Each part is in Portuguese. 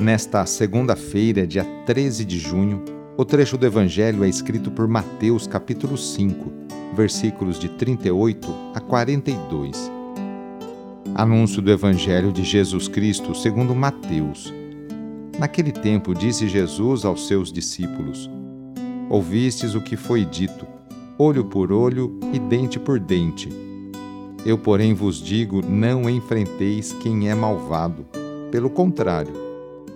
Nesta segunda-feira, dia 13 de junho, o trecho do Evangelho é escrito por Mateus, capítulo 5, versículos de 38 a 42. Anúncio do Evangelho de Jesus Cristo segundo Mateus. Naquele tempo disse Jesus aos seus discípulos: Ouvistes o que foi dito, olho por olho e dente por dente. Eu, porém, vos digo: não enfrenteis quem é malvado. Pelo contrário,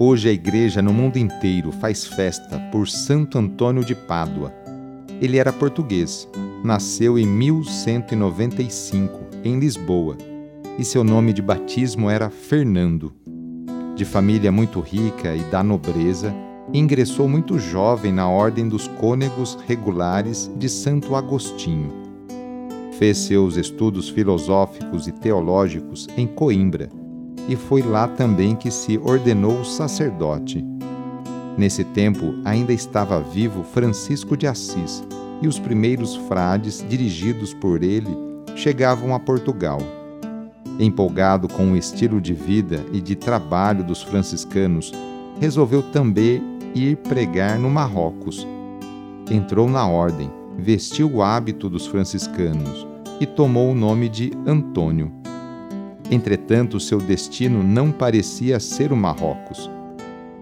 Hoje a igreja no mundo inteiro faz festa por Santo Antônio de Pádua. Ele era português, nasceu em 1195 em Lisboa e seu nome de batismo era Fernando. De família muito rica e da nobreza, ingressou muito jovem na ordem dos cônegos regulares de Santo Agostinho. Fez seus estudos filosóficos e teológicos em Coimbra e foi lá também que se ordenou sacerdote. Nesse tempo ainda estava vivo Francisco de Assis, e os primeiros frades, dirigidos por ele, chegavam a Portugal. Empolgado com o estilo de vida e de trabalho dos franciscanos, resolveu também ir pregar no Marrocos. Entrou na ordem, vestiu o hábito dos franciscanos e tomou o nome de Antônio. Entretanto, seu destino não parecia ser o Marrocos.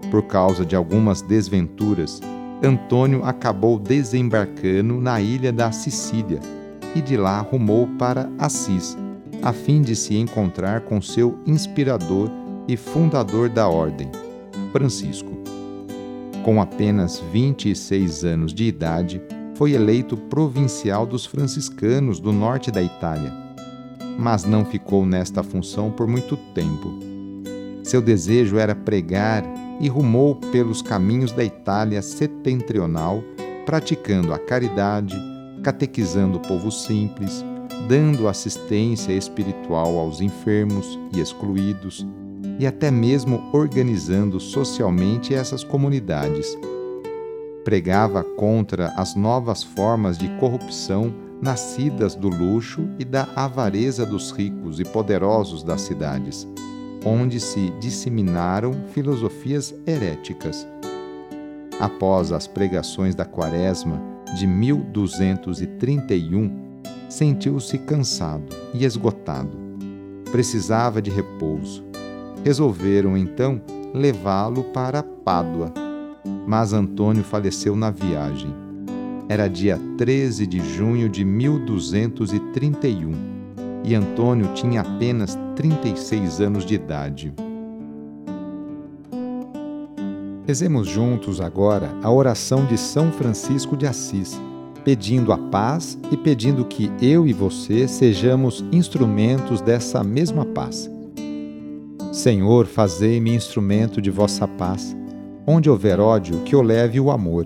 Por causa de algumas desventuras, Antônio acabou desembarcando na ilha da Sicília e de lá rumou para Assis, a fim de se encontrar com seu inspirador e fundador da ordem, Francisco. Com apenas 26 anos de idade, foi eleito provincial dos franciscanos do norte da Itália mas não ficou nesta função por muito tempo. Seu desejo era pregar e rumou pelos caminhos da Itália setentrional, praticando a caridade, catequizando o povo simples, dando assistência espiritual aos enfermos e excluídos, e até mesmo organizando socialmente essas comunidades. Pregava contra as novas formas de corrupção nascidas do luxo e da avareza dos ricos e poderosos das cidades, onde se disseminaram filosofias heréticas. Após as pregações da Quaresma de 1231, sentiu-se cansado e esgotado. Precisava de repouso. Resolveram então levá-lo para Pádua, mas Antônio faleceu na viagem era dia 13 de junho de 1231 e Antônio tinha apenas 36 anos de idade. Rezemos juntos agora a oração de São Francisco de Assis, pedindo a paz e pedindo que eu e você sejamos instrumentos dessa mesma paz. Senhor, fazei-me instrumento de vossa paz. Onde houver ódio, que eu leve o amor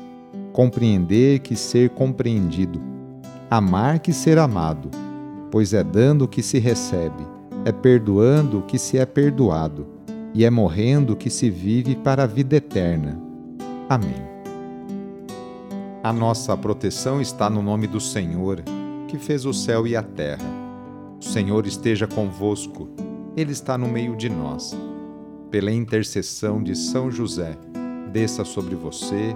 compreender que ser compreendido, amar que ser amado, pois é dando que se recebe, é perdoando que se é perdoado, e é morrendo que se vive para a vida eterna. Amém. A nossa proteção está no nome do Senhor, que fez o céu e a terra. O Senhor esteja convosco, Ele está no meio de nós. Pela intercessão de São José, desça sobre você,